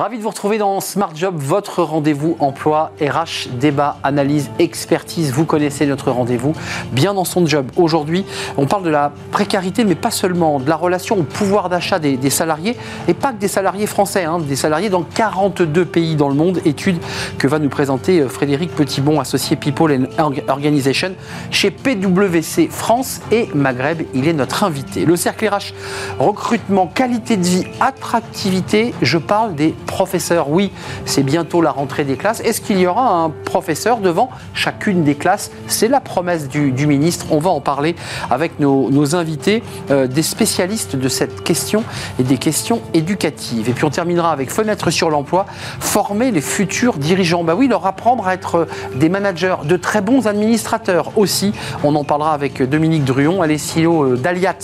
Ravi de vous retrouver dans Smart Job, votre rendez-vous emploi, RH, débat, analyse, expertise. Vous connaissez notre rendez-vous bien dans son job. Aujourd'hui, on parle de la précarité, mais pas seulement, de la relation au pouvoir d'achat des, salariés, et pas que des salariés français, hein, des salariés dans 42 pays dans le monde. Étude que va nous présenter euh, Frédéric Petitbon, associé People and Organization chez PwC France et Maghreb. Il est notre invité. Le cercle RH, recrutement, qualité de vie, attractivité. Je parle des professeur. Oui, c'est bientôt la rentrée des classes. Est-ce qu'il y aura un professeur devant chacune des classes? C'est la promesse du, ministre. On va en parler avec nos, invités, euh, des spécialistes de cette question et des questions éducatives. Et puis on terminera avec fenêtre sur l'emploi, former les futurs dirigeants. Bah oui, leur apprendre à être des managers, de très bons administrateurs aussi. On en parlera avec Dominique Druon, elle est CEO euh, d'Aliat,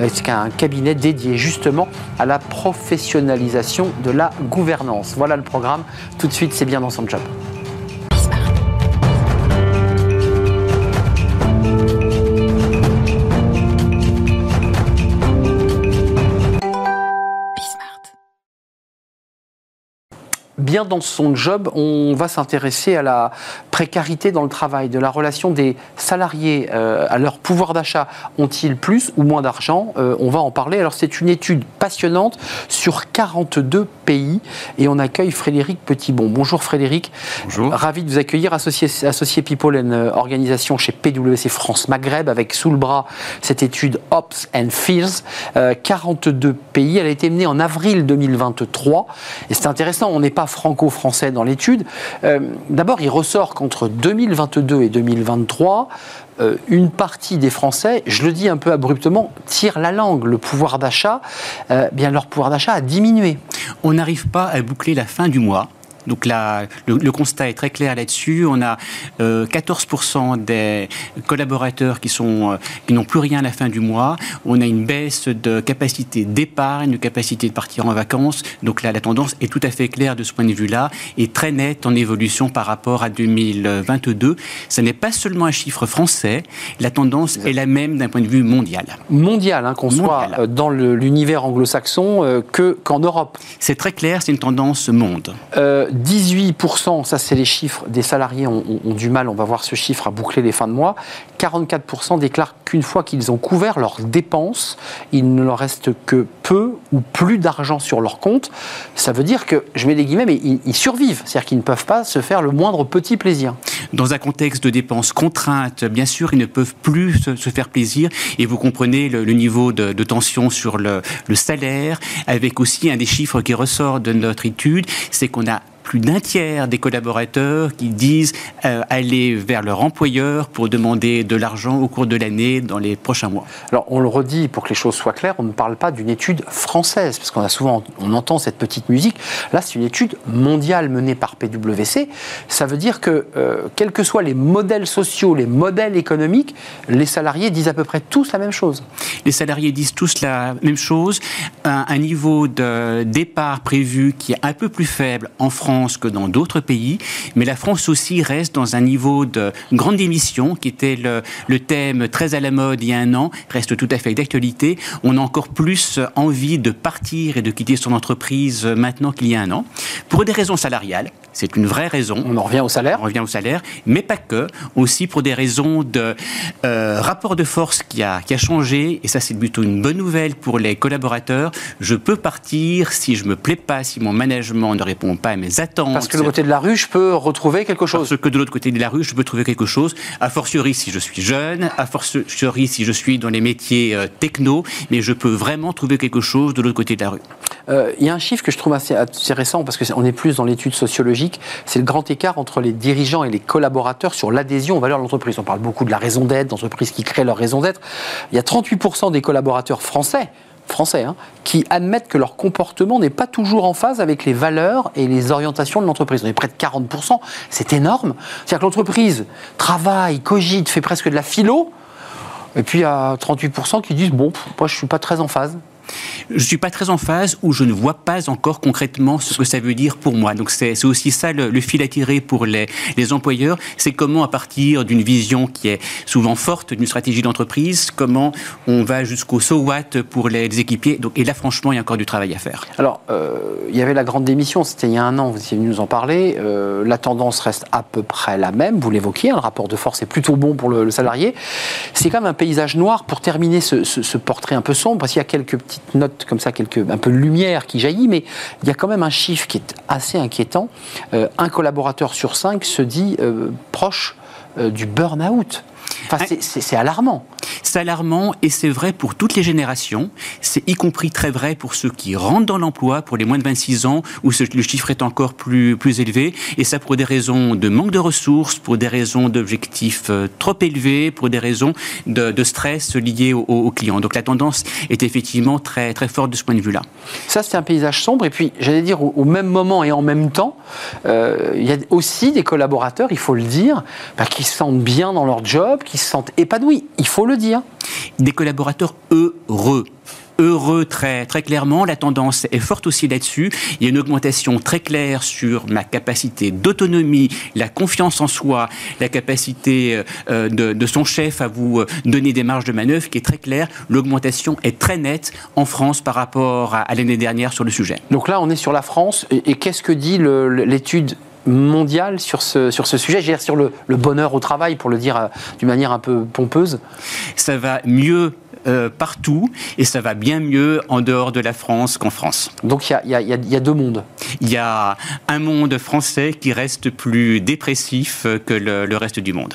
euh, c'est un cabinet dédié justement à la professionnalisation de la gouvernance voilà le programme. Tout de suite, c'est bien dans son job. Bien dans son job, on va s'intéresser à la précarité dans le travail, de la relation des salariés euh, à leur pouvoir d'achat. Ont-ils plus ou moins d'argent? Euh, On va en parler. Alors c'est une étude passionnante sur 42 pays et on accueille Frédéric Petitbon. Bonjour Frédéric. Bonjour. Ravi de vous accueillir, associé, associé People and euh, Organisation chez PwC France Maghreb avec sous le bras cette étude Ops and Fears. 42 pays. Elle a été menée en avril 2023 et c'est intéressant. On n'est pas franco-français dans l'étude. Euh, d'abord, il ressort qu'entre 2022 et 2023, euh, une partie des Français, je le dis un peu abruptement, tire la langue. Le pouvoir d'achat, euh, bien leur pouvoir d'achat a diminué. On n'arrive pas à boucler la fin du mois donc là, le, constat est très clair là-dessus. On a 14% euh, des collaborateurs qui sont euh, qui n'ont plus rien à la fin du mois. On a une baisse de capacité d'épargne, de capacité de partir en vacances. Donc là, la tendance est tout à fait claire de ce point de vue-là et très nette en évolution par rapport à 2022. Ce n'est pas seulement un chiffre français. La tendance est la même d'un point de vue mondial. Mondial, hein, qu'on soit euh, dans l'univers anglo-saxon que qu'en Europe. C'est très clair. C'est une tendance monde. 18%, ça c'est les chiffres, des salariés ont, du mal, on va voir ce chiffre à boucler les fins de mois. 44% déclarent qu'une fois qu'ils ont couvert leurs dépenses, il ne leur reste que peu ou plus d'argent sur leur compte. Ça veut dire que, je mets des guillemets, mais ils, survivent, c'est-à-dire qu'ils ne peuvent pas se faire le moindre petit plaisir. Dans un contexte de dépenses contraintes, bien sûr, ils ne peuvent plus se, faire plaisir et vous comprenez le, niveau de, tension sur le, salaire, avec aussi un des chiffres qui ressort de notre étude, c'est qu'on a plus d'un tiers des collaborateurs qui disent euh, aller vers leur employeur pour demander de l'argent au cours de l'année dans les prochains mois. Alors on le redit pour que les choses soient claires, on ne parle pas d'une étude française parce qu'on a souvent on entend cette petite musique. Là c'est une étude mondiale menée par PwC. Ça veut dire que euh, quels que soient les modèles sociaux, les modèles économiques, les salariés disent à peu près tous la même chose. Les salariés disent tous la même chose. Un, un niveau de départ prévu qui est un peu plus faible en France que dans d'autres pays, mais la France aussi reste dans un niveau de grande émission, qui était le, le thème très à la mode il y a un an, reste tout à fait d'actualité. On a encore plus envie de partir et de quitter son entreprise maintenant qu'il y a un an, pour des raisons salariales. C'est une vraie raison. On en revient au salaire. On revient au salaire, mais pas que. Aussi pour des raisons de euh, rapport de force qui a, qui a changé, et ça c'est plutôt une bonne nouvelle pour les collaborateurs. Je peux partir si je me plais pas, si mon management ne répond pas à mes parce que de l'autre côté de la rue, je peux retrouver quelque chose. Parce que de l'autre côté de la rue, je peux trouver quelque chose. A fortiori si je suis jeune, a fortiori si je suis dans les métiers euh, techno, mais je peux vraiment trouver quelque chose de l'autre côté de la rue. Euh, il y a un chiffre que je trouve assez intéressant parce qu'on est plus dans l'étude sociologique, c'est le grand écart entre les dirigeants et les collaborateurs sur l'adhésion aux valeurs de l'entreprise. On parle beaucoup de la raison d'être, d'entreprises qui créent leur raison d'être. Il y a 38% des collaborateurs français français, hein, qui admettent que leur comportement n'est pas toujours en phase avec les valeurs et les orientations de l'entreprise. On est près de 40%, c'est énorme. C'est-à-dire que l'entreprise travaille, cogite, fait presque de la philo, et puis il y a 38% qui disent, bon, moi je ne suis pas très en phase. Je ne suis pas très en phase ou je ne vois pas encore concrètement ce que ça veut dire pour moi. Donc c'est aussi ça le, fil à tirer pour les, les employeurs, c'est comment à partir d'une vision qui est souvent forte, d'une stratégie d'entreprise, comment on va jusqu'au so what pour les, équipiers. Donc, et là franchement, il y a encore du travail à faire. Alors, euh, il y avait la grande démission, c'était il y a un an, vous étiez venu nous en parler. Euh, la tendance reste à peu près la même, vous l'évoquiez, hein, le rapport de force est plutôt bon pour le, salarié. C'est quand même un paysage noir pour terminer ce, portrait un peu sombre, parce qu'il y a quelques petites notes comme ça, quelques, un peu de lumière qui jaillit, mais il y a quand même un chiffre qui est assez inquiétant. Euh, un collaborateur sur cinq se dit proche du burn-out. Enfin, c'est alarmant. C'est alarmant et c'est vrai pour toutes les générations. C'est y compris très vrai pour ceux qui rentrent dans l'emploi, pour les moins de 26 ans, où le chiffre est encore plus, plus élevé. Et ça pour des raisons de manque de ressources, pour des raisons d'objectifs euh, trop élevés, pour des raisons de, stress liés aux, clients. Donc la tendance est effectivement très, très forte de ce point de vue-là. Ça, c'est un paysage sombre. Et puis, j'allais dire, au, même moment et en même temps, euh, il y a aussi des collaborateurs, il faut le dire, bah, qui se sentent bien dans leur job, qui se sentent épanouis. Il faut le dire. Des collaborateurs heureux heureux très, très clairement. La tendance est forte aussi là-dessus. Il y a une augmentation très claire sur ma capacité d'autonomie, la confiance en soi, la capacité euh, de, son chef à vous euh, donner des marges de manœuvre qui est très claire. L'augmentation est très nette en France par rapport à, l'année dernière sur le sujet. Donc là, on est sur la France. Et, qu'est-ce que dit l'étude mondiale sur ce, sur ce sujet, dire sur le, bonheur au travail, pour le dire euh, d'une manière un peu pompeuse Ça va mieux euh, partout et ça va bien mieux en dehors de la France qu'en France. Donc il y, y a, deux mondes. Il y a un monde français qui reste plus dépressif que le reste du monde.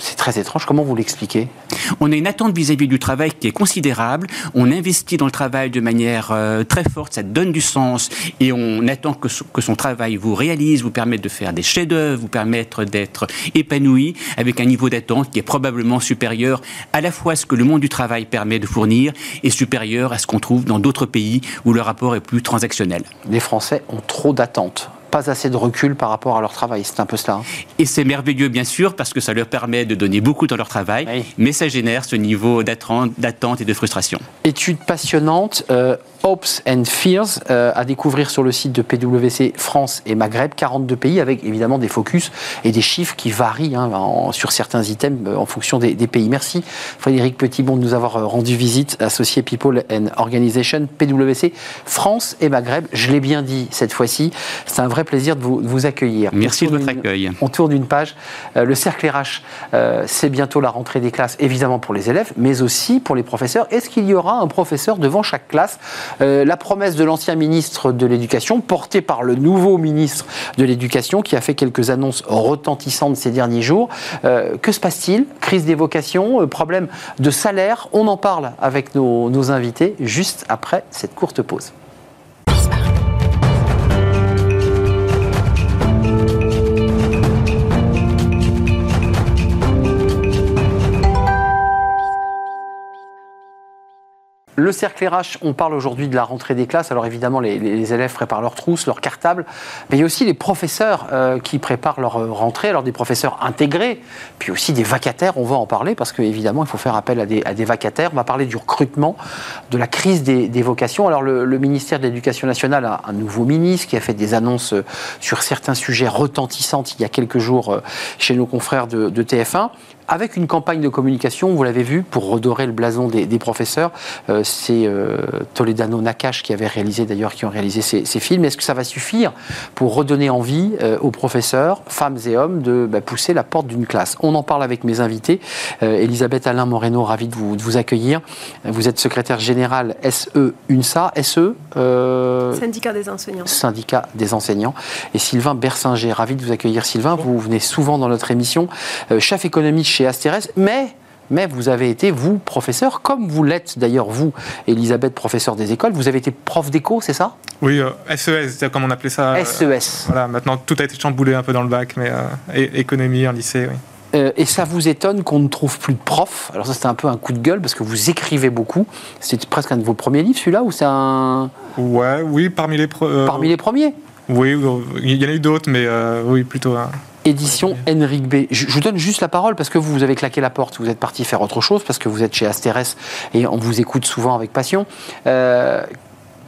C'est très étrange. Comment vous l'expliquez? On a une attente vis-à-vis du travail qui est considérable. On investit dans le travail de manière euh, très forte. Ça donne du sens et on attend que, que son travail vous réalise, vous permette de faire des chefs-d'œuvre, vous permettre d'être épanoui avec un niveau d'attente qui est probablement supérieur à la fois à ce que le monde du travail permet de fournir et supérieur à ce qu'on trouve dans d'autres pays où le rapport est plus transactionnel. Les Français ont trop d'attentes pas assez de recul par rapport à leur travail. C'est un peu cela. Hein. Et c'est merveilleux, bien sûr, parce que ça leur permet de donner beaucoup dans leur travail, mais ça génère ce niveau d'attente et de frustration. Étude passionnante. Euh, Hopes and Fears euh, à découvrir sur le site de PwC France et Maghreb, 42 pays avec évidemment des focus et des chiffres qui varient hein, sur certains items euh, en fonction des, pays. Merci Frédéric Petitbon de nous avoir euh, rendu visite, associé People and Organization PwC France et Maghreb. Je l'ai bien dit cette fois-ci, c'est un vrai plaisir de vous, accueillir. Merci de votre accueil. On tourne d'une page. le cercle RH, c'est bientôt la rentrée des classes, évidemment pour les élèves, mais aussi pour les professeurs. Est-ce qu'il y aura un professeur devant chaque classe? Euh, la promesse de l'ancien ministre de l'Éducation, portée par le nouveau ministre de l'Éducation, qui a fait quelques annonces retentissantes ces derniers jours. Euh, que se passe-t-il? Crise des vocations, euh, problème de salaire? On en parle avec nos invités juste après cette courte pause. Le cercle RH, on parle aujourd'hui de la rentrée des classes. Alors évidemment, les, élèves préparent leurs trousses, leurs cartables, mais il y a aussi les professeurs euh, qui préparent leur euh, rentrée. Alors des professeurs intégrés, puis aussi des vacataires. On va en parler parce qu'évidemment, il faut faire appel à des, vacataires. On va parler du recrutement, de la crise des, vocations. Alors le, ministère de l'Éducation nationale a un nouveau ministre qui a fait des annonces euh, sur certains sujets retentissantes il y a quelques jours chez nos confrères de, de TF1 avec une campagne de communication, vous l'avez vu, pour redorer le blason des, professeurs. Euh, c'est euh, Toledano Nakash qui avait réalisé, d'ailleurs, qui ont réalisé ces, films. Est-ce que ça va suffire pour redonner envie euh, aux professeurs, femmes et hommes, de bah, pousser la porte d'une classe? On en parle avec mes invités. Elisabeth Alain Moreno, ravi de vous, de vous, accueillir. Vous êtes secrétaire générale SE UNSA. SE Syndicat des enseignants. Syndicat des enseignants. Et Sylvain Bersinger, ravi de vous accueillir. Sylvain, vous venez souvent dans notre émission. chef économiste chez Astérès, mais mais vous avez été, vous, professeur, comme vous l'êtes d'ailleurs, vous, Elisabeth, professeur des écoles, vous avez été prof d'éco, c'est ça? Oui, SES, euh, c'est comme on appelait ça. SES. Euh, e voilà, maintenant tout a été chamboulé un peu dans le bac, mais euh, économie en lycée, oui. et ça vous étonne qu'on ne trouve plus de profs Alors ça c'était un peu un coup de gueule parce que vous écrivez beaucoup. C'était presque un de vos premiers livres celui-là ou c'est un... Ouais, oui, parmi les... parmi les premiers? Oui, il y en a eu d'autres mais oui, plutôt... édition Henrik B. Je, vous donne juste la parole parce que vous, vous avez claqué la porte, vous êtes parti faire autre chose parce que vous êtes chez Asteres et on vous écoute souvent avec passion. Euh,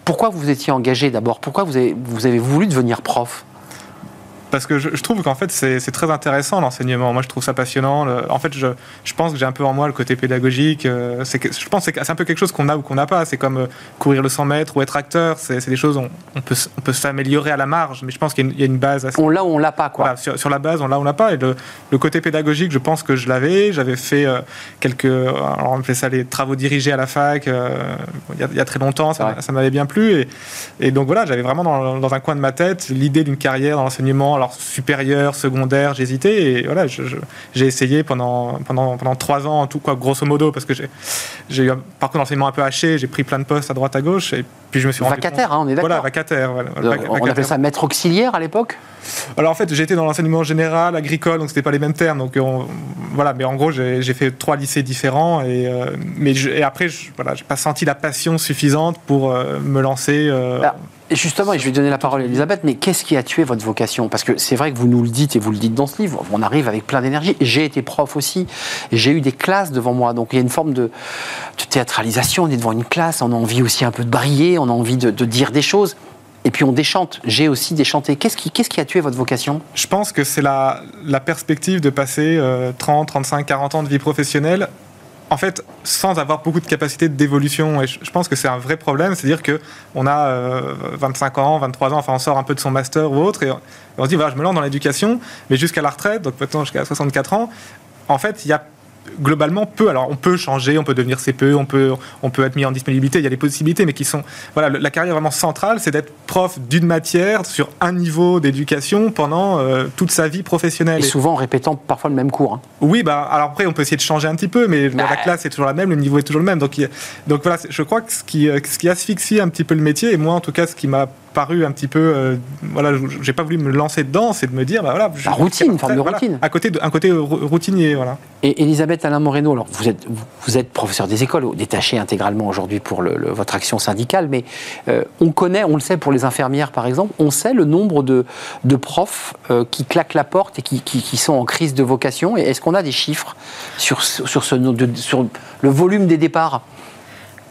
pourquoi vous étiez engagé d'abord? Pourquoi vous avez, vous avez voulu devenir prof? Parce que je, trouve qu'en fait c'est très intéressant l'enseignement. Moi je trouve ça passionnant. en fait je, je pense que j'ai un peu en moi le côté pédagogique. Euh, je pense que c'est un peu quelque chose qu'on a ou qu'on n'a pas. C'est comme euh, courir le 100 mètres ou être acteur. C'est des choses on, on peut, on peut s'améliorer à la marge, mais je pense qu'il y, a une base. Assez... On l'a ou on l'a pas quoi. sur, sur, la base on l'a ou on l'a pas. Et le, le, côté pédagogique je pense que je l'avais. J'avais fait euh, quelques alors on fait ça les travaux dirigés à la fac il, y a, très longtemps. Ça, ça m'avait bien plu et, et donc voilà j'avais vraiment dans, dans un coin de ma tête l'idée d'une carrière dans l'enseignement alors supérieur, secondaire, j'hésitais et voilà, j'ai essayé pendant, pendant, pendant trois ans en tout, quoi, grosso modo, parce que j'ai eu un parcours d'enseignement un peu haché, j'ai pris plein de postes à droite à gauche et puis je me suis rendu Vacataire, hein, on est d'accord. Voilà, vacataire. on appelle ça maître auxiliaire à l'époque? Alors en fait, j'étais dans l'enseignement général, agricole, donc c'était pas les mêmes termes. Donc voilà, mais en gros, j'ai fait trois lycées différents et, euh, mais et après, je, voilà, j'ai pas senti la passion suffisante pour euh, me lancer. Euh, justement, et je vais donner la parole à Elisabeth, mais qu'est-ce qui a tué votre vocation? Parce que c'est vrai que vous nous le dites et vous le dites dans ce livre, on arrive avec plein d'énergie. J'ai été prof aussi, j'ai eu des classes devant moi, donc il y a une forme de, théâtralisation, on est devant une classe, on a envie aussi un peu de briller, on a envie de, dire des choses. Et puis on déchante. J'ai aussi déchanté. Qu'est-ce qui, qu'est-ce qui a tué votre vocation? Je pense que c'est la, la perspective de passer 30, 35, 40 ans de vie professionnelle en fait, sans avoir beaucoup de capacité d'évolution. Et je pense que c'est un vrai problème, c'est-à-dire que on a 25 euh, ans, 23 ans, enfin on sort un peu de son master ou autre, et on se dit voilà, je me lance dans l'éducation, mais jusqu'à la retraite, donc maintenant jusqu'à 64 ans, en fait, il y a globalement peu. Alors on peut changer, on peut devenir CPE, on peut, on peut être mis en disponibilité, il y a des possibilités, mais qui sont... Voilà, la carrière vraiment centrale, c'est d'être prof d'une matière sur un niveau d'éducation pendant euh, toute sa vie professionnelle. Et souvent en répétant parfois le même cours. Hein. Oui, bah, alors après on peut essayer de changer un petit peu, mais la bah. classe est toujours la même, le niveau est toujours le même. Donc, donc voilà, je crois que ce qui, euh, ce qui asphyxie un petit peu le métier, et moi en tout cas ce qui m'a paru un petit peu. Euh, voilà, j'ai pas voulu me lancer dedans, c'est de me dire, bah voilà. La routine, une forme de routine. À côté, de, un côté routinier, voilà. Et Elisabeth Alain Moreno, alors vous êtes, vous êtes professeur des écoles, détaché intégralement aujourd'hui pour le, votre action syndicale, mais euh, on connaît, on le sait pour les infirmières par exemple, on sait le nombre de, de profs euh, qui claquent la porte et qui, qui, sont en crise de vocation. Est-ce qu'on a des chiffres sur, sur, ce, sur le volume des départs?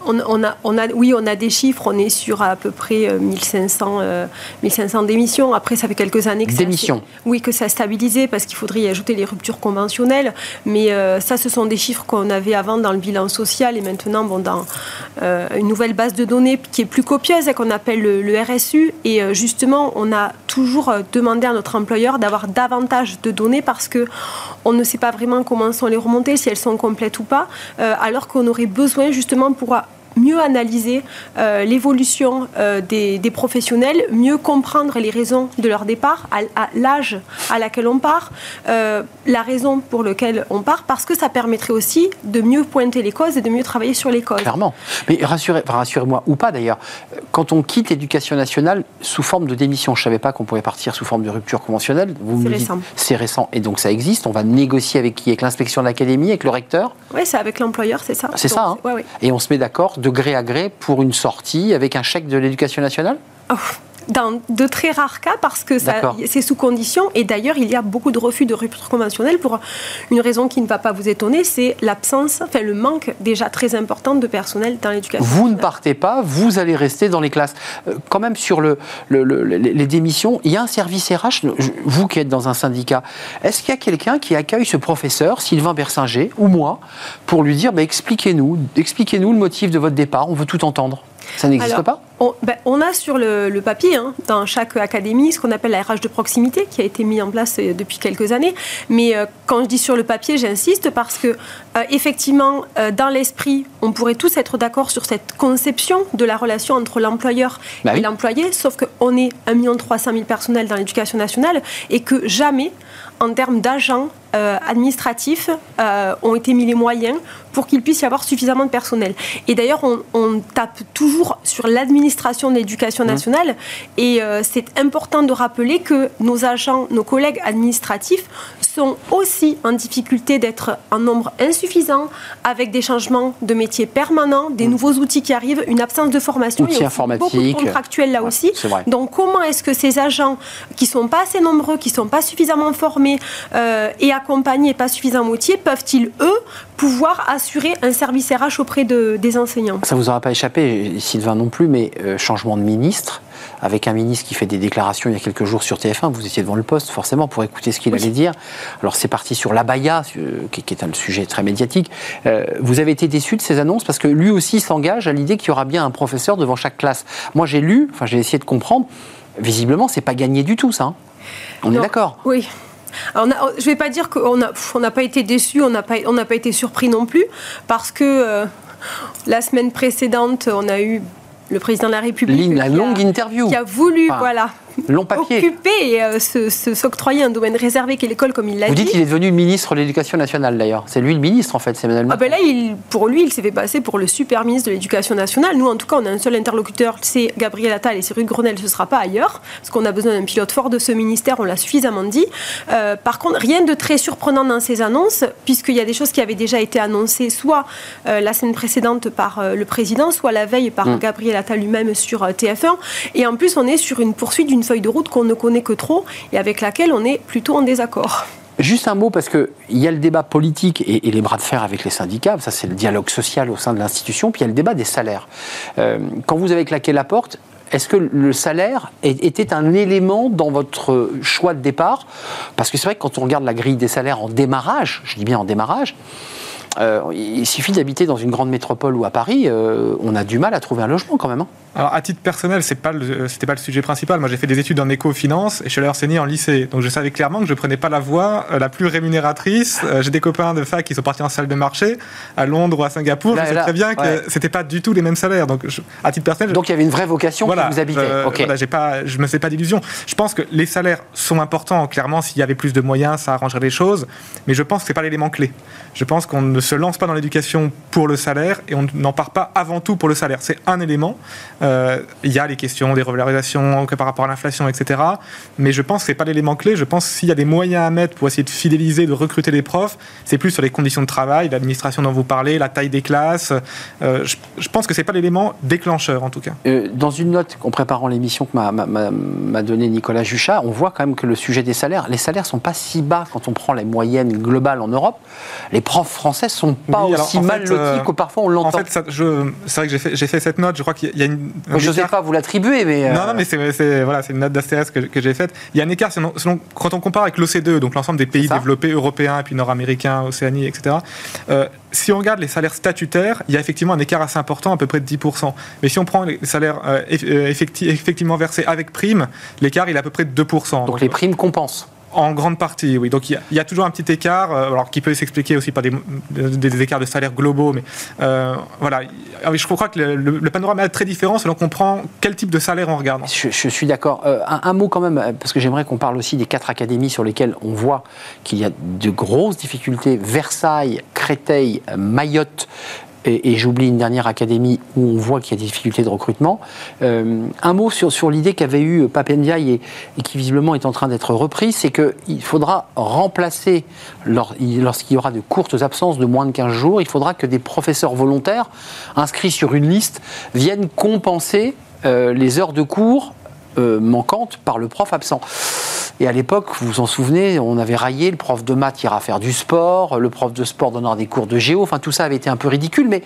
On, a, on, a, oui, on a des chiffres. On est sur à peu près 1500, euh, 1500 euh, démissions. Après, ça fait quelques années que démissions. oui, que ça a stabilisé parce qu'il faudrait y ajouter les ruptures conventionnelles. Mais euh, ça, ce sont des chiffres qu'on avait avant dans le bilan social et maintenant, bon, dans une nouvelle base de données qui est plus copieuse et qu'on appelle le, RSU. Et justement, on a toujours demandé à notre employeur d'avoir davantage de données parce que on ne sait pas vraiment comment sont les remontées, si elles sont complètes ou pas, alors qu'on aurait besoin justement pour mieux analyser euh, l'évolution euh, des, professionnels, mieux comprendre les raisons de leur départ, à, l'âge à laquelle on part, euh, la raison pour laquelle on part, parce que ça permettrait aussi de mieux pointer les causes et de mieux travailler sur les causes. Clairement. Mais rassurez, rassurez-moi, ou pas d'ailleurs, quand on quitte l'éducation nationale sous forme de démission, je ne savais pas qu'on pouvait partir sous forme de rupture conventionnelle. Vous c'est récent. C'est récent, et donc ça existe. On va négocier avec qui? Avec l'inspection de l'académie, avec le recteur? Oui, c'est avec l'employeur, c'est ça. C'est ça, hein ouais, Et on se met d'accord de gré à gré pour une sortie avec un chèque de l'éducation nationale? Oh, dans de très rares cas parce que c'est sous condition. Et d'ailleurs, il y a beaucoup de refus de rupture conventionnelle pour une raison qui ne va pas vous étonner, c'est l'absence, enfin le manque déjà très important de personnel dans l'éducation. Vous ne partez pas, vous allez rester dans les classes. Euh, quand même sur le, les démissions, il y a un service RH, vous qui êtes dans un syndicat, est-ce qu'il y a quelqu'un qui accueille ce professeur, Sylvain Bersinger, ou moi, pour lui dire bah, expliquez-nous, expliquez-nous le motif de votre départ, on veut tout entendre ça n'existe pas? Ben, on, a sur le, papier, hein, dans chaque académie, ce qu'on appelle la RH de proximité, qui a été mis en place euh, depuis quelques années. Mais euh, quand je dis sur le papier, j'insiste parce que, euh, effectivement, dans l'esprit, on pourrait tous être d'accord sur cette conception de la relation entre l'employeur bah et l'employé, sauf qu'on est 1 300 000 personnels dans l'éducation nationale et que jamais, en termes d'agents administratifs, ont été mis les moyens pour qu'il puisse y avoir suffisamment de personnel. Et d'ailleurs, on, tape toujours sur l'administration de l'éducation mmh. nationale. Et euh, c'est important de rappeler que nos agents, nos collègues administratifs sont aussi en difficulté d'être en nombre insuffisant, avec des changements de métiers permanents, des mm. nouveaux outils qui arrivent, une absence de formation. Outils informatiques. Beaucoup de contractuels là aussi. Donc comment est-ce que ces agents qui sont pas assez nombreux, qui sont pas suffisamment formés euh, et accompagnés, pas suffisamment outillés, peuvent-ils eux pouvoir assurer un service RH auprès de, des enseignants? Ça vous aura pas échappé, Sylvain non plus, mais euh, changement de ministre avec un ministre qui fait des déclarations il y a quelques jours sur TF1. Vous étiez devant le poste, forcément, pour écouter ce qu'il allait dire. Alors, c'est parti sur l'abaya, euh, qui, est un sujet très médiatique. Euh, vous avez été déçu de ces annonces parce que lui aussi s'engage à l'idée qu'il y aura bien un professeur devant chaque classe. Moi, j'ai lu, enfin, j'ai essayé de comprendre. Visiblement, c'est pas gagné du tout, ça. Hein. on est d'accord Oui. je ne vais pas dire qu'on n'a on pas été déçu, on n'a pas, pas été surpris non plus, parce que euh, la semaine précédente, on a eu le président de la République. La longue interview. Qui a voulu, voilà, long papier. occuper et euh, s'octroyer un domaine réservé qu'est l'école, comme il l'a dit. Vous dites qu'il est devenu ministre de l'Éducation nationale, d'ailleurs. C'est lui le ministre, en fait, c'est Emmanuel ah ben là, il, pour lui, il s'est fait passer pour le super ministre de l'Éducation nationale. Nous, en tout cas, on a un seul interlocuteur, c'est Gabriel Attal et Rue Grenelle, ce ne sera pas ailleurs, parce qu'on a besoin d'un pilote fort de ce ministère, on l'a suffisamment dit. Euh, par contre, rien de très surprenant dans ces annonces, puisqu'il y a des choses qui avaient déjà été annoncées, soit euh, la semaine précédente par le président, soit la veille par mm. Gabriel Attal lui-même sur TF1. Et en plus, on est sur une poursuite d'une feuille de route qu'on ne connaît que trop et avec laquelle on est plutôt en désaccord. Juste un mot, parce qu'il y a le débat politique et, les bras de fer avec les syndicats, ça c'est le dialogue social au sein de l'institution, puis il y a le débat des salaires. Euh, quand vous avez claqué la porte, est-ce que le salaire était un élément dans votre choix de départ? Parce que c'est vrai que quand on regarde la grille des salaires en démarrage, je dis bien en démarrage, euh, il suffit d'habiter dans une grande métropole ou à Paris, euh, on a du mal à trouver un logement quand même. Hein. Alors, à titre personnel, c'est pas c'était pas le sujet principal. Moi, j'ai fait des études en éco-finance et je suis allé enseigner en lycée. Donc, je savais clairement que je prenais pas la voie euh, la plus rémunératrice. j'ai des copains de fac qui sont partis en salle de marché à Londres ou à Singapour. je sais très bien que c'était pas du tout les mêmes salaires. Donc, à titre personnel. Donc, il y avait une vraie vocation voilà, qui vous habitait. Voilà, j'ai pas, je me fais pas d'illusions. Je pense que les salaires sont importants. Clairement, s'il y avait plus de moyens, ça arrangerait les choses. Mais je pense que c'est pas l'élément clé. Je pense qu'on ne se lance pas dans l'éducation pour le salaire et on n'en part pas avant tout pour le salaire. C'est un élément. Euh, il y a les questions des revalorisations par rapport à l'inflation, etc. Mais je pense que ce n'est pas l'élément clé. Je pense que s'il y a des moyens à mettre pour essayer de fidéliser, de recruter les profs, c'est plus sur les conditions de travail, l'administration dont vous parlez, la taille des classes. Euh, je, pense que ce n'est pas l'élément déclencheur, en tout cas. Euh, dans une note en préparant l'émission que m'a donné Nicolas Juchat, on voit quand même que le sujet des salaires, les salaires sont pas si bas quand on prend les moyennes globales en Europe. Les profs français sont pas aussi mal lotis euh, que parfois on l'entend. En fait, c'est vrai que j'ai fait, fait, cette note. Je crois qu'il y a une. Je ne sais pas vous l'attribuer, mais. Non, non, mais c'est voilà, une note d'astérisque que, que j'ai faite. Il y a un écart selon, quand on compare avec l'OCDE, donc l'ensemble des pays développés européens, et puis nord-américains, Océanie, etc. Euh, si on regarde les salaires statutaires, il y a effectivement un écart assez important, à peu près de 10%. Mais si on prend les salaires euh, effectivement versés avec prime, l'écart il est à peu près de 2%. Donc, les primes compensent en grande partie, oui. Donc il y, a toujours un petit écart, euh, alors qui peut s'expliquer aussi par des, des, écarts de salaire globaux, mais euh, voilà. Ah je crois que le, panorama est très différent selon qu'on prend quel type de salaire on regarde. Je, suis d'accord. Euh, un, mot quand même, parce que j'aimerais qu'on parle aussi des quatre académies sur lesquelles on voit qu'il y a de grosses difficultés. Versailles, Créteil, Mayotte, et, j'oublie une dernière académie où on voit qu'il y a des difficultés de recrutement. Euh, un mot sur, sur l'idée qu'avait eu Papendiaï et, qui visiblement est en train d'être reprise, c'est qu'il faudra remplacer, lorsqu'il y aura de courtes absences de moins de 15 jours, il faudra que des professeurs volontaires inscrits sur une liste viennent compenser euh, les heures de cours euh, manquantes par le prof absent. Et à l'époque, vous vous en souvenez, on avait raillé, le prof de maths ira faire du sport, le prof de sport donnera des cours de géo, enfin tout ça avait été un peu ridicule, mais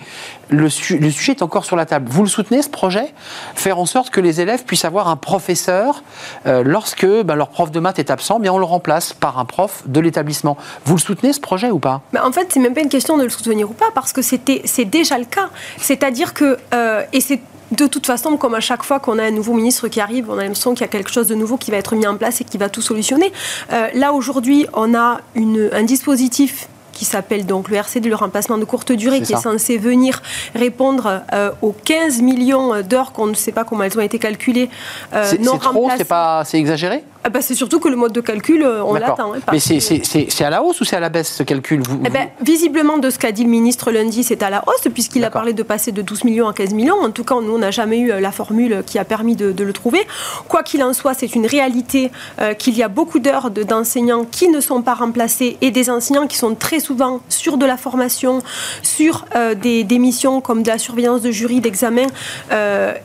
le, sujet est encore sur la table. Vous le soutenez, ce projet? Faire en sorte que les élèves puissent avoir un professeur, euh, lorsque ben, leur prof de maths est absent, bien on le remplace par un prof de l'établissement. Vous le soutenez, ce projet, ou pas? En fait, c'est même pas une question de le soutenir ou pas, parce que c'est déjà le cas. C'est-à-dire que, euh, et c'est de toute façon, comme à chaque fois qu'on a un nouveau ministre qui arrive, on a l'impression qu'il y a quelque chose de nouveau qui va être mis en place et qui va tout solutionner. Euh, là, aujourd'hui, on a un dispositif qui s'appelle donc le RCD, le remplacement de courte durée, qui est censé venir répondre euh, aux 15 millions d'heures qu'on ne sait pas comment elles ont été calculées. Euh, c'est trop, c'est pas, c'est exagéré? Ah bah, C'est surtout que le mode de calcul, euh, on l'attend. Hein, Mais c'est à la hausse ou c'est à la baisse ce calcul vous, eh ben, Visiblement, de ce qu'a dit le ministre lundi, c'est à la hausse, puisqu'il a parlé de passer de 12 millions à 15 millions. En tout cas, nous, on n'a jamais eu euh, la formule qui a permis de, le trouver. Quoi qu'il en soit, c'est une réalité euh, qu'il y a beaucoup d'heures d'enseignants qui ne sont pas remplacés et des enseignants qui sont très souvent sur de la formation, sur des, des, missions comme de la surveillance de jury, d'examen.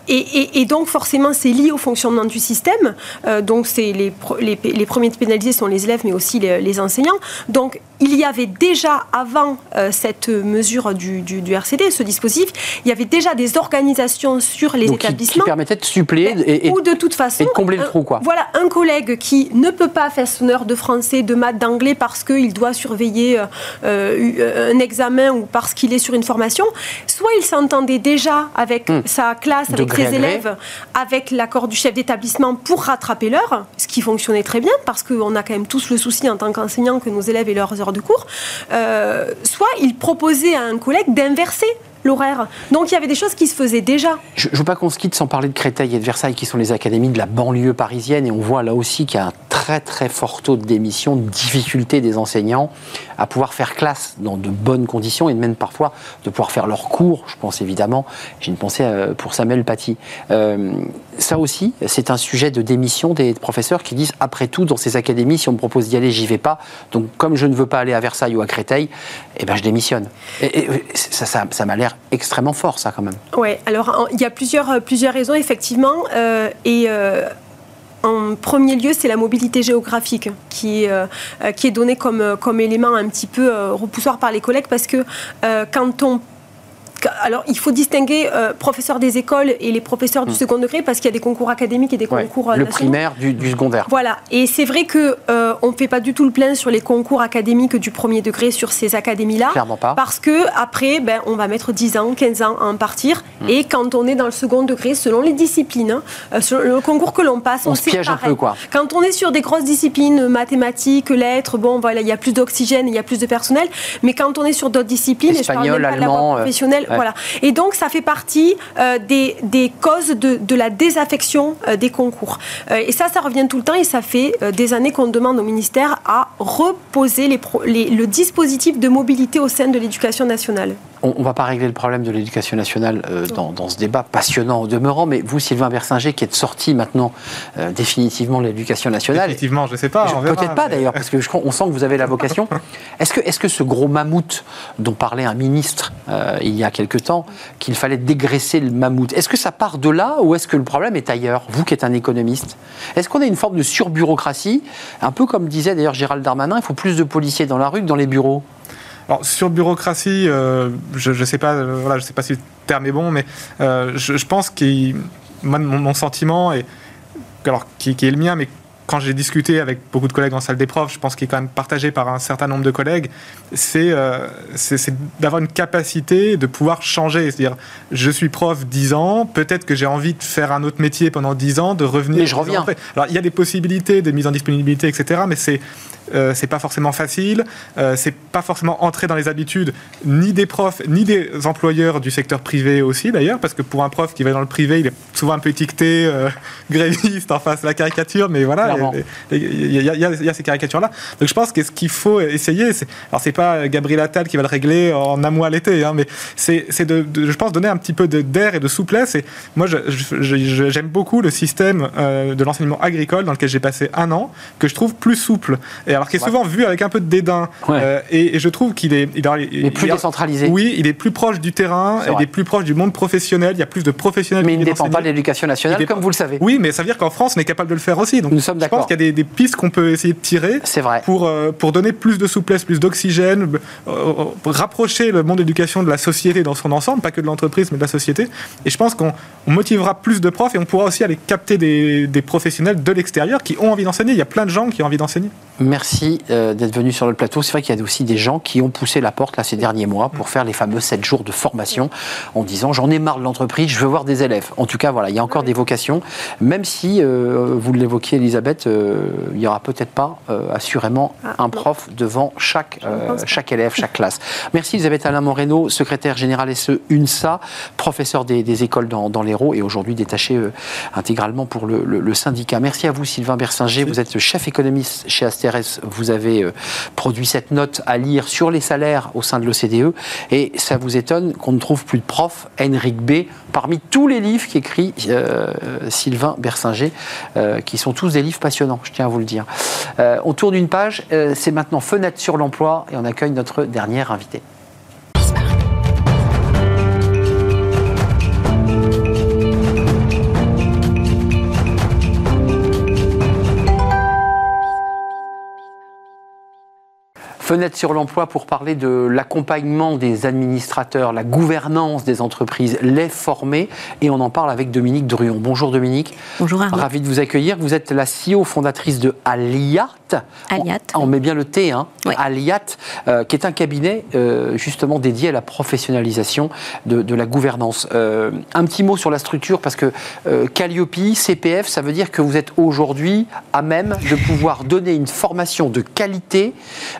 Et, et, donc, forcément, c'est lié au fonctionnement du système. donc, c'est les les, premiers pénalisés sont les élèves, mais aussi les, enseignants. Donc, il y avait déjà, avant euh, cette mesure du, RCD, ce dispositif, il y avait déjà des organisations sur les établissements. Qui, permettaient de suppléer et, ou de toute façon. de combler le trou, quoi. Voilà, un collègue qui ne peut pas faire son heure de français, de maths, d'anglais parce qu'il doit surveiller euh, euh, un examen ou parce qu'il est sur une formation, soit il s'entendait déjà avec hmm. sa classe, avec ses élèves, avec l'accord du chef d'établissement pour rattraper l'heure, ce qui fonctionnait très bien parce qu'on a quand même tous le souci en tant qu'enseignant que nos élèves aient leurs de cours, euh, soit il proposait à un collègue d'inverser l'horaire. Donc il y avait des choses qui se faisaient déjà. Je ne veux pas qu'on se quitte sans parler de Créteil et de Versailles, qui sont les académies de la banlieue parisienne, et on voit là aussi qu'il y a un très très fort taux de démission, de difficulté des enseignants à pouvoir faire classe dans de bonnes conditions, et même parfois de pouvoir faire leurs cours. Je pense évidemment, j'ai une pensée euh, pour Samuel Paty. Euh, ça aussi, c'est un sujet de démission des professeurs qui disent, après tout, dans ces académies, si on me propose d'y aller, j'y vais pas. Donc comme je ne veux pas aller à Versailles ou à Créteil, eh ben, je démissionne. Ça, ça, m'a l'air extrêmement fort, ça, quand même. Oui, alors il y a plusieurs, euh, plusieurs raisons, effectivement. Euh, et. Euh, en premier lieu, c'est la mobilité géographique qui est, qui est donnée comme, comme élément un petit peu repoussoir par les collègues parce que quand on alors, il faut distinguer euh, professeurs des écoles et les professeurs du hmm. second degré parce qu'il y a des concours académiques et des concours euh, le primaire du, secondaire. Voilà. Et c'est vrai que euh, on ne fait pas du tout le plein sur les concours académiques du premier degré sur ces académies-là. Clairement pas. Parce que après, ben, on va mettre 10 ans, 15 ans à en partir. Hmm. Et quand on est dans le second degré, selon les disciplines, selon le concours que l'on passe, on, se piège un peu quoi. Quand on est sur des grosses disciplines, mathématiques, lettres, bon voilà, il y a plus d'oxygène, il y a plus de personnel. Mais quand on est sur d'autres disciplines, Espagnol, et je parle même pas allemand, professionnelle, voilà. Et donc, ça fait partie euh, des, des, causes de, de, la désaffection euh, des concours. Euh, et ça, ça revient tout le temps et ça fait des années qu'on demande au ministère à reposer les, le dispositif de mobilité au sein de l'éducation nationale. On ne va pas régler le problème de l'éducation nationale dans, dans, ce débat passionnant au demeurant, mais vous, Sylvain Bersinger, qui êtes sorti maintenant définitivement de l'éducation nationale. Définitivement, je ne sais pas. Peut-être pas d'ailleurs, parce qu'on on sent que vous avez la vocation. Est-ce que, est -ce que ce gros mammouth dont parlait un ministre il y a quelque temps, qu'il fallait dégraisser le mammouth. Est-ce que ça part de là ou est-ce que le problème est ailleurs Vous qui êtes un économiste, est-ce qu'on a une forme de surbureaucratie? Un peu comme disait d'ailleurs Gérald Darmanin, il faut plus de policiers dans la rue que dans les bureaux. Alors, sur bureaucratie, euh, je ne sais, pas, euh, voilà, sais pas si le terme est bon, mais euh, je, pense que mon, sentiment, est, alors, qui, qui, est le mien, mais quand j'ai discuté avec beaucoup de collègues en salle des profs, je pense qu'il est quand même partagé par un certain nombre de collègues, c'est euh, d'avoir une capacité de pouvoir changer. C'est-à-dire, je suis prof 10 ans, peut-être que j'ai envie de faire un autre métier pendant 10 ans, de revenir. Mais je reviens. Alors, il y a des possibilités de mise en disponibilité, etc., mais c'est euh, c'est pas forcément facile, euh, c'est pas forcément entrer dans les habitudes ni des profs ni des employeurs du secteur privé aussi d'ailleurs, parce que pour un prof qui va dans le privé, il est souvent un peu étiqueté euh, gréviste en face de la caricature, mais voilà, il y, a ces caricatures-là. Donc je pense que ce qu'il faut essayer, c'est, alors c'est pas Gabriel Attal qui va le régler en un mois à l'été, hein, mais c'est, de, je pense, donner un petit peu d'air et de souplesse. Et moi, j'aime beaucoup le système de l'enseignement agricole dans lequel j'ai passé un an, que je trouve plus souple. Et alors qui est souvent vu avec un peu de dédain. Euh, et, je trouve qu'il est, il, est plus décentralisé. Oui, il est plus proche du terrain, il est plus proche du monde professionnel. Il y a plus de professionnels. Mais il ne dépend pas de l'éducation nationale, comme vous le savez. Oui, mais ça veut dire qu'en France, on est capable de le faire aussi. Donc, Nous sommes d'accord. Je pense qu'il y a des, pistes qu'on peut essayer de tirer. C'est vrai. Pour euh, pour donner plus de souplesse, plus d'oxygène, euh, rapprocher le monde de l'éducation de la société dans son ensemble, pas que de l'entreprise, mais de la société. Et je pense qu'on motivera plus de profs et on pourra aussi aller capter des, des professionnels de l'extérieur qui ont envie d'enseigner. Il y a plein de gens qui ont envie d'enseigner. Merci euh, d'être venu sur le plateau. C'est vrai qu'il y a aussi des gens qui ont poussé la porte là ces derniers mois pour faire les fameux 7 jours de formation en disant j'en ai marre de l'entreprise, je veux voir des élèves. En tout cas, voilà, il y a encore des vocations, même si, euh, vous l'évoquiez Elisabeth, euh, il n'y aura peut-être pas, assurément, Ah, un non. prof devant chaque, chaque élève, chaque classe. Merci Elisabeth Alain Moreno, secrétaire générale SE UNSA, professeur des, des écoles dans, dans l'Hérault et aujourd'hui détaché intégralement pour le, le- le syndicat. Merci à vous Sylvain Bersinger, vous êtes chef économiste chez Vous avez euh, produit cette note à lire sur les salaires au sein de l'OCDE et ça vous étonne qu'on ne trouve plus de prof Henrik B parmi tous les livres qu'écrit euh, Sylvain Bersinger, euh, qui sont tous des livres passionnants, je tiens à vous le dire. On tourne une page, c'est maintenant Fenêtre sur l'emploi et on accueille notre dernière invitée. Fenêtre sur l'emploi pour parler de l'accompagnement des administrateurs, la gouvernance des entreprises, les former. Et on en parle avec Dominique Druon. Bonjour Dominique. Bonjour Arnaud. Ravi de vous accueillir. Vous êtes la CEO fondatrice de Aliat. Aliat. On, on met bien le T, hein. Aliat, euh, qui est un cabinet euh, justement dédié à la professionnalisation de, de la gouvernance. Euh, un petit mot sur la structure, parce que Calliope, CPF, ça veut dire que vous êtes aujourd'hui à même de pouvoir donner une formation de qualité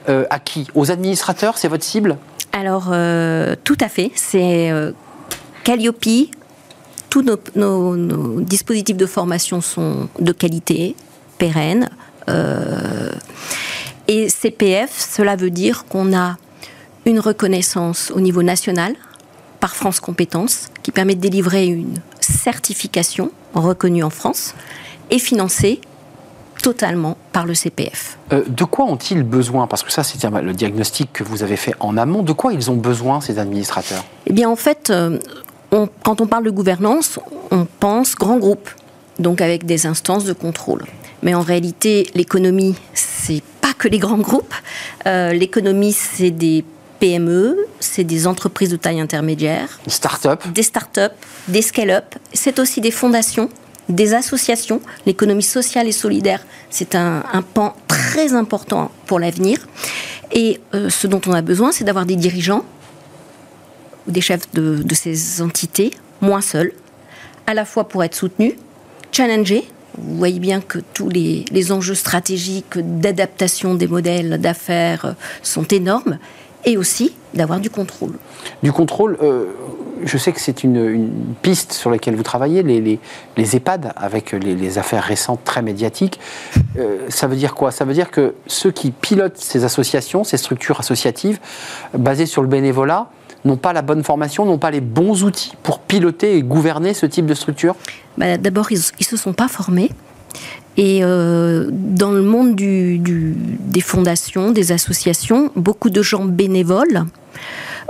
euh, qui Aux administrateurs, c'est votre cible? Alors, euh, tout à fait. C'est euh, Calliope. Tous nos dispositifs de formation sont de qualité, pérennes. euh, et CPF, cela veut dire qu'on a une reconnaissance au niveau national par France Compétences qui permet de délivrer une certification reconnue en France et financée totalement par le CPF. Euh, de quoi ont-ils besoin? Parce que ça, c'est le diagnostic que vous avez fait en amont. De quoi ils ont besoin, ces administrateurs? Eh bien, en fait, euh, on- quand on parle de gouvernance, on pense grand groupe, donc avec des instances de contrôle. Mais en réalité, l'économie, c'est pas que les grands groupes. Euh, l'économie, c'est des PME, c'est des entreprises de taille intermédiaire, start-up des start-up, des scale-up. C'est aussi des fondations, des associations. L'économie sociale et solidaire, c'est un, pan très important pour l'avenir. Et euh, ce dont on a besoin, c'est d'avoir des dirigeants des chefs de, ces entités, moins seuls, à la fois pour être soutenus, challengés. Vous voyez bien que tous les, enjeux stratégiques d'adaptation des modèles d'affaires sont énormes, et aussi d'avoir du contrôle. Du contrôle, euh, je sais que c'est une, une piste sur laquelle vous travaillez, les, les, les EHPAD, avec les, les affaires récentes très médiatiques. Euh, ça veut dire quoi? Ça veut dire que ceux qui pilotent ces associations, ces structures associatives, basées sur le bénévolat, n'ont pas la bonne formation, n'ont pas les bons outils pour piloter et gouverner ce type de structure? Bah, D'abord, ils ne se sont pas formés. Et euh, dans le monde du- du- des fondations, des associations, beaucoup de gens bénévoles,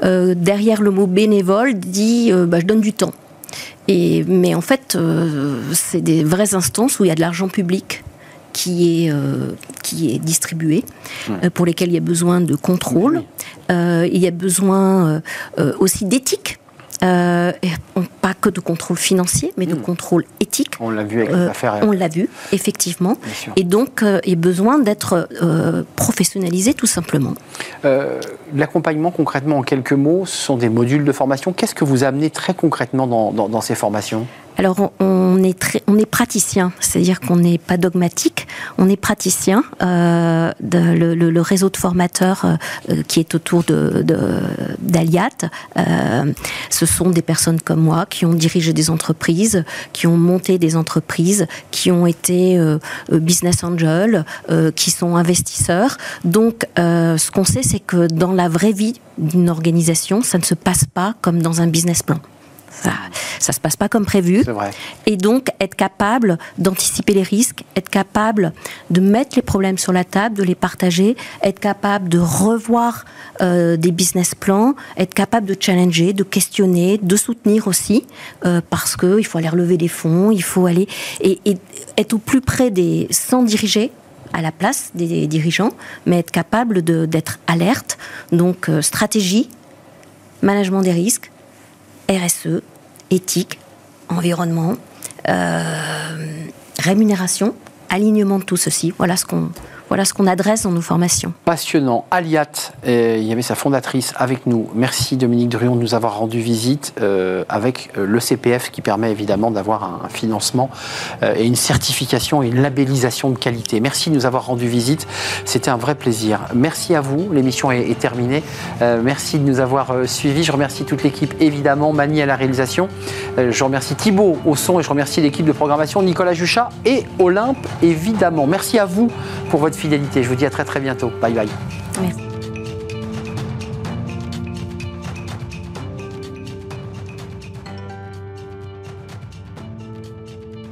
euh, derrière le mot bénévole, dit euh, bah, je donne du temps. Et, mais en fait, c'est des vraies instances où il y a de l'argent public qui est, euh, qui est distribué, euh, pour lesquels il y a besoin de contrôle. Euh, il y a besoin aussi d'éthique. Euh, et pas que de contrôle financier, mais de contrôle éthique. On l'a vu avec les Euh, affaires. on l'a vu, effectivement. Et donc, euh, il y a besoin d'être euh, professionnalisé, tout simplement. Euh, L'accompagnement, concrètement, en quelques mots, ce sont des modules de formation. Qu'est-ce que vous amenez très concrètement dans, dans- dans ces formations? Alors, on, est, très, on est praticien, c'est-à-dire qu'on n'est pas dogmatique, on est praticien. Euh, de- le, le- le réseau de formateurs euh, euh, qui est autour de, de- d'Aliat, euh, ce sont des personnes comme moi qui ont dirigé des entreprises, qui ont monté des entreprises, qui ont été euh, euh, business angels, qui sont investisseurs. Donc, ce qu'on sait, c'est que dans la vraie vie d'une organisation, ça ne se passe pas comme dans un business plan. Ça, ça se passe pas comme prévu. Vrai. Et donc, être capable d'anticiper les risques, être capable de mettre les problèmes sur la table, de les partager, être capable de revoir euh, des business plans, être capable de challenger, de questionner, de soutenir aussi, euh, parce qu'il faut aller relever des fonds, il faut aller et, et être au plus près des sans diriger à la place des dirigeants, mais être capable d'être alerte. Donc, euh, stratégie, management des risques, RSE, éthique, environnement, euh, rémunération, alignement de tout ceci. Voilà ce qu'on voilà ce qu'on adresse dans nos formations. Passionnant. Aliat, euh, il y avait sa fondatrice avec nous. Merci Dominique Druon de nous avoir rendu visite euh, avec euh, le CPF qui permet évidemment d'avoir un, financement et une certification et une labellisation de qualité. Merci de nous avoir rendu visite. C'était un vrai plaisir. Merci à vous. L'émission est, est, terminée. merci de nous avoir suivis. Je remercie toute l'équipe évidemment, Mani à la réalisation. je remercie Thibault au son et je remercie l'équipe de programmation, Nicolas Juchat et Olympe évidemment. Merci à vous pour votre fidélité. Je vous dis à très très bientôt. Bye bye. Merci.